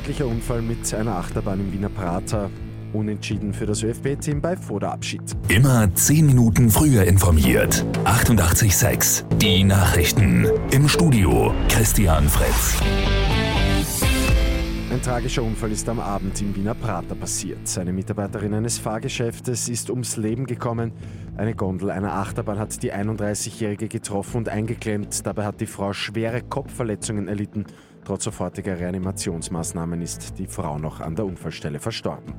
tödlicher Unfall mit einer Achterbahn im Wiener Prater. Unentschieden für das ÖFB-Team bei Vorderabschied. Immer 10 Minuten früher informiert. 88,6. Die Nachrichten. Im Studio Christian Fritz. Ein tragischer Unfall ist am Abend im Wiener Prater passiert. Eine Mitarbeiterin eines Fahrgeschäftes ist ums Leben gekommen. Eine Gondel einer Achterbahn hat die 31-Jährige getroffen und eingeklemmt. Dabei hat die Frau schwere Kopfverletzungen erlitten. Trotz sofortiger Reanimationsmaßnahmen ist die Frau noch an der Unfallstelle verstorben.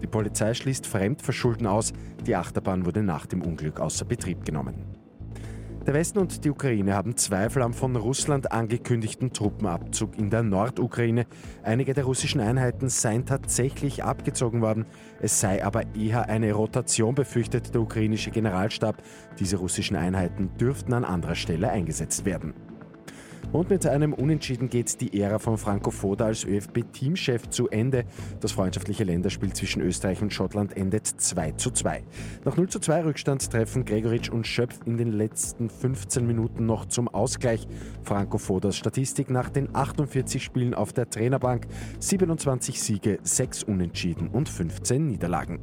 Die Polizei schließt Fremdverschulden aus. Die Achterbahn wurde nach dem Unglück außer Betrieb genommen. Der Westen und die Ukraine haben Zweifel am von Russland angekündigten Truppenabzug in der Nordukraine. Einige der russischen Einheiten seien tatsächlich abgezogen worden. Es sei aber eher eine Rotation, befürchtet der ukrainische Generalstab. Diese russischen Einheiten dürften an anderer Stelle eingesetzt werden. Und mit einem Unentschieden geht die Ära von Franco Foda als ÖFB-Teamchef zu Ende. Das freundschaftliche Länderspiel zwischen Österreich und Schottland endet 2 zu 2. Nach 0 zu 2 Rückstand treffen Gregoritsch und Schöpf in den letzten 15 Minuten noch zum Ausgleich. Franco Fodas Statistik nach den 48 Spielen auf der Trainerbank 27 Siege, 6 Unentschieden und 15 Niederlagen.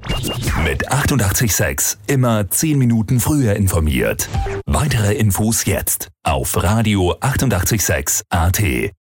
Mit 88,6 immer 10 Minuten früher informiert. Weitere Infos jetzt auf Radio 886 AT.